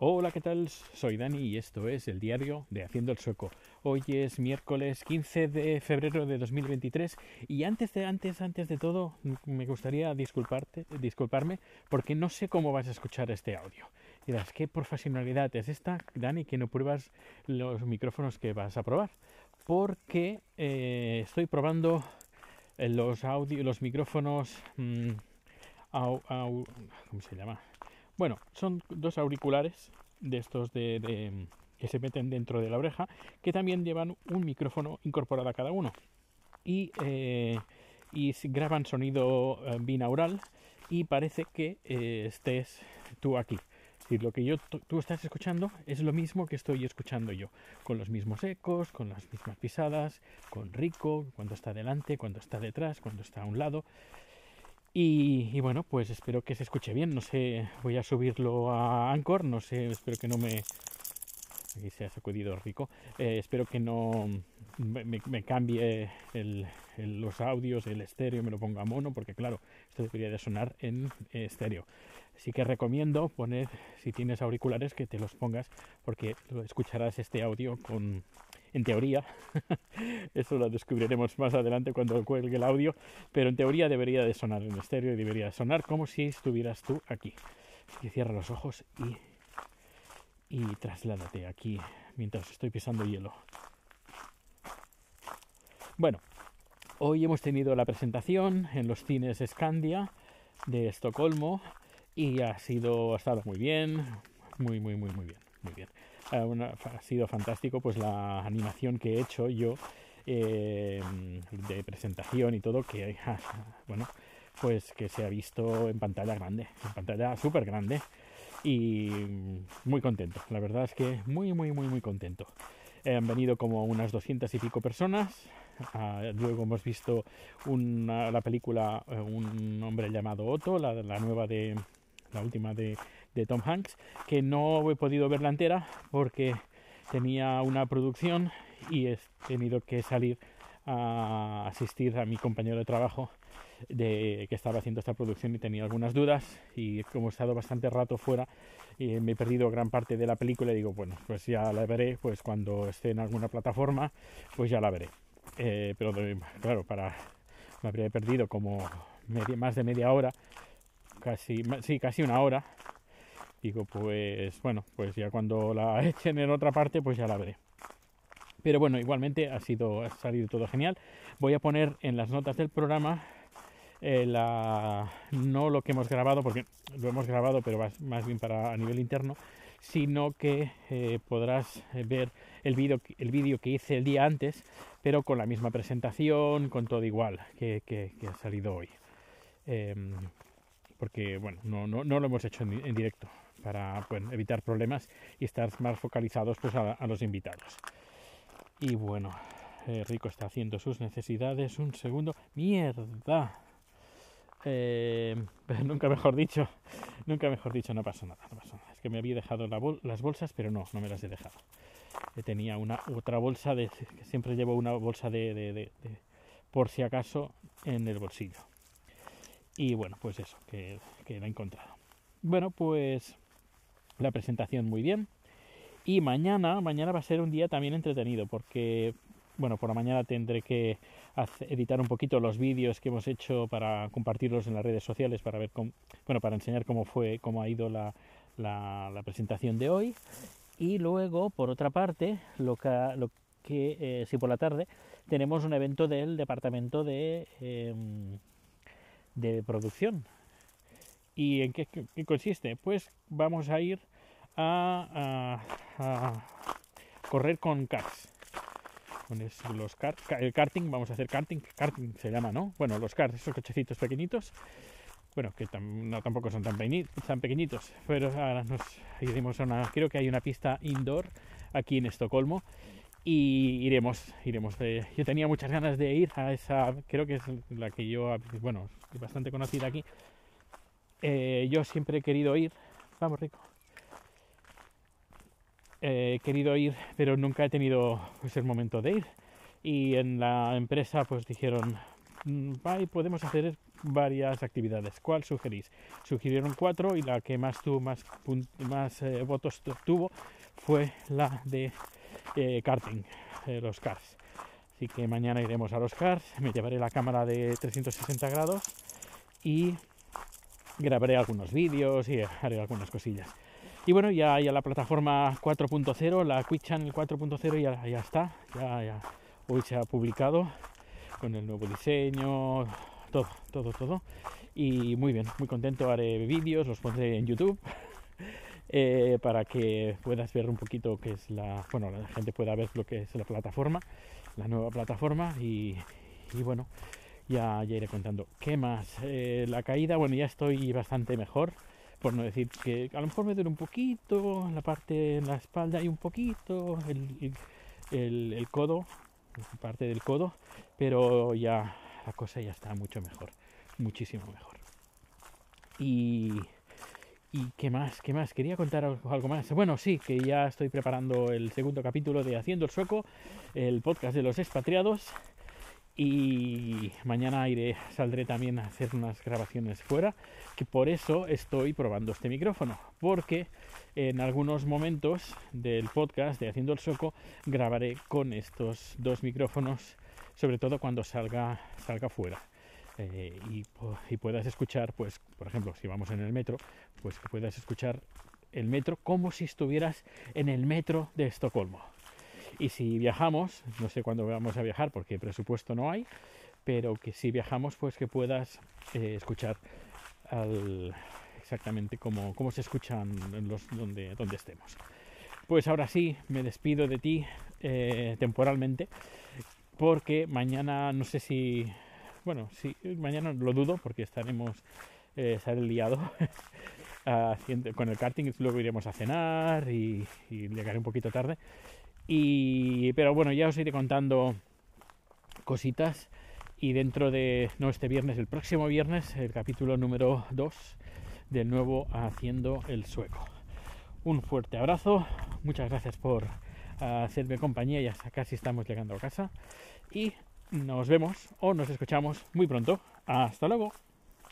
Hola, ¿qué tal? Soy Dani y esto es el diario de Haciendo el Sueco. Hoy es miércoles 15 de febrero de 2023 y antes de antes antes de todo me gustaría disculparte, disculparme porque no sé cómo vas a escuchar este audio. Dirás, ¿qué profesionalidad es esta, Dani, que no pruebas los micrófonos que vas a probar? Porque eh, estoy probando los audio, los micrófonos mm, ¿cómo se llama? Bueno, son dos auriculares de estos de, que se meten dentro de la oreja, que también llevan un micrófono incorporado a cada uno. Y, eh, y graban sonido eh, binaural y parece que eh, estés tú aquí. Es decir, lo que yo tú estás escuchando es lo mismo que estoy escuchando yo, con los mismos ecos, con las mismas pisadas, con rico, cuando está delante, cuando está detrás, cuando está a un lado. Y, bueno, pues espero que se escuche bien. No sé, voy a subirlo a Anchor. No sé, espero que no me. Aquí se ha sacudido rico. Eh, espero que no me, cambie los audios, el estéreo, me lo ponga a mono, porque claro, esto debería de sonar en estéreo. Así que recomiendo poner, si tienes auriculares, que te los pongas, porque escucharás este audio con, en teoría, eso lo descubriremos más adelante cuando cuelgue el audio, pero en teoría debería de sonar en estéreo y debería de sonar como si estuvieras tú aquí. Así cierra los ojos y, y trasládate aquí mientras estoy pisando hielo. Bueno, hoy hemos tenido la presentación en los cines Scandia de Estocolmo y ha sido ha estado muy bien, muy muy muy muy bien, muy bien. Ha sido fantástico pues la animación que he hecho yo eh, de presentación y todo que bueno pues que se ha visto en pantalla grande en pantalla súper grande y muy contento. La verdad es que muy muy muy muy contento. Han venido como unas doscientas y pico personas. Ah, luego hemos visto una, la película eh, un hombre llamado Otto la, la nueva de la última de de Tom Hanks, que no he podido verla entera porque tenía una producción y he tenido que salir a asistir a mi compañero de trabajo de que estaba haciendo esta producción y tenía algunas dudas y como he estado bastante rato fuera y me he perdido gran parte de la película y digo bueno pues ya la veré pues cuando esté en alguna plataforma pues ya la veré eh, pero claro para me habría perdido como más de media hora casi sí casi una hora digo, pues bueno, pues ya cuando la echen en otra parte, pues ya la veré. Pero bueno, igualmente ha sido ha salido todo genial. Voy a poner en las notas del programa eh, la, no lo que hemos grabado, porque lo hemos grabado, pero más bien para a nivel interno, sino que eh, podrás ver el vídeo el vídeo que hice el día antes, pero con la misma presentación, con todo igual que, que, ha salido hoy. Em, porque bueno, no, no, no, lo hemos hecho en directo para evitar problemas y estar más focalizados pues, a, los invitados. Y bueno, eh, Rico está haciendo sus necesidades. Un segundo. ¡Mierda! Eh, nunca mejor dicho, nunca mejor dicho, no pasa nada, no nada. Es que me había dejado las bolsas, pero no, no me las he dejado. tenía una otra bolsa de, siempre llevo una bolsa de, de, por si acaso en el bolsillo. Y bueno, pues eso, que, que la he encontrado. Bueno, pues la presentación muy bien. Y mañana, mañana va a ser un día también entretenido porque, bueno, por la mañana tendré que editar un poquito los vídeos que hemos hecho para compartirlos en las redes sociales para ver cómo, bueno, para enseñar cómo fue, cómo ha ido la, la, presentación de hoy. Y luego, por otra parte, lo que, eh, si por la tarde tenemos un evento del departamento de, em, de producción ¿Y en qué, consiste? Pues vamos a ir a, correr con karts. Con el karting, vamos a hacer karting, karting se llama, ¿no? Bueno, los karts, esos cochecitos pequeñitos, bueno, que no, tampoco son tan, tan pequeñitos, pero ahora nos iremos a una, creo que hay una pista indoor aquí en Estocolmo y iremos, iremos. yo tenía muchas ganas de ir a esa, creo que es la que yo, bueno, bastante conocida aquí, eh, yo siempre he querido ir, vamos rico, he querido ir, pero nunca he tenido pues, el momento de ir. Y en la empresa pues dijeron, mm, podemos hacer varias actividades. ¿Cuál sugerís? Sugirieron cuatro y la que más, tuvo, más, más eh, votos tuvo fue la de eh, karting, eh, los cars. Así que mañana iremos a los cars, me llevaré la cámara de 360 grados y grabaré algunos vídeos y haré algunas cosillas. Y bueno, ya, ya la plataforma 4.0, la Quick Channel 4.0 ya, ya está, ya, ya hoy se ha publicado con el nuevo diseño, todo, todo, todo. Y muy bien, muy contento, haré vídeos, los pondré en YouTube. Eh, para que puedas ver un poquito qué es la bueno la gente pueda ver lo que es la plataforma la nueva plataforma y, bueno ya, ya, iré contando. Qué más eh, la caída bueno ya estoy bastante mejor por no decir que a lo mejor me duele un poquito la parte en la espalda y un poquito el, el, el codo parte del codo pero ya la cosa ya está mucho mejor muchísimo mejor. Y y qué más, qué más, quería contar algo, más. Bueno, sí, que ya estoy preparando el segundo capítulo de Haciendo el Sueco, el podcast de los expatriados. Y mañana iré, saldré también a hacer unas grabaciones fuera, que por eso estoy probando este micrófono, porque en algunos momentos del podcast de Haciendo el Sueco grabaré con estos dos micrófonos, sobre todo cuando salga, salga fuera. Eh, y, y, puedas escuchar, pues, por ejemplo, si vamos en el metro, pues que puedas escuchar el metro como si estuvieras en el metro de Estocolmo. Y si viajamos, no sé cuándo vamos a viajar porque presupuesto no hay, pero que si viajamos, pues que puedas eh, escuchar exactamente como, se escuchan donde, donde estemos. Pues ahora sí, me despido de ti eh, temporalmente, porque mañana no sé si bueno, sí, mañana lo dudo porque estaremos, eh, liado con el karting, luego iremos a cenar y, llegaré un poquito tarde. Pero bueno, ya os iré contando cositas y dentro de, no este viernes, el próximo viernes, el capítulo número 2 del nuevo Haciendo el Sueco. Un fuerte abrazo, muchas gracias por hacerme compañía, ya casi estamos llegando a casa y nos vemos o nos escuchamos muy pronto. Hasta luego.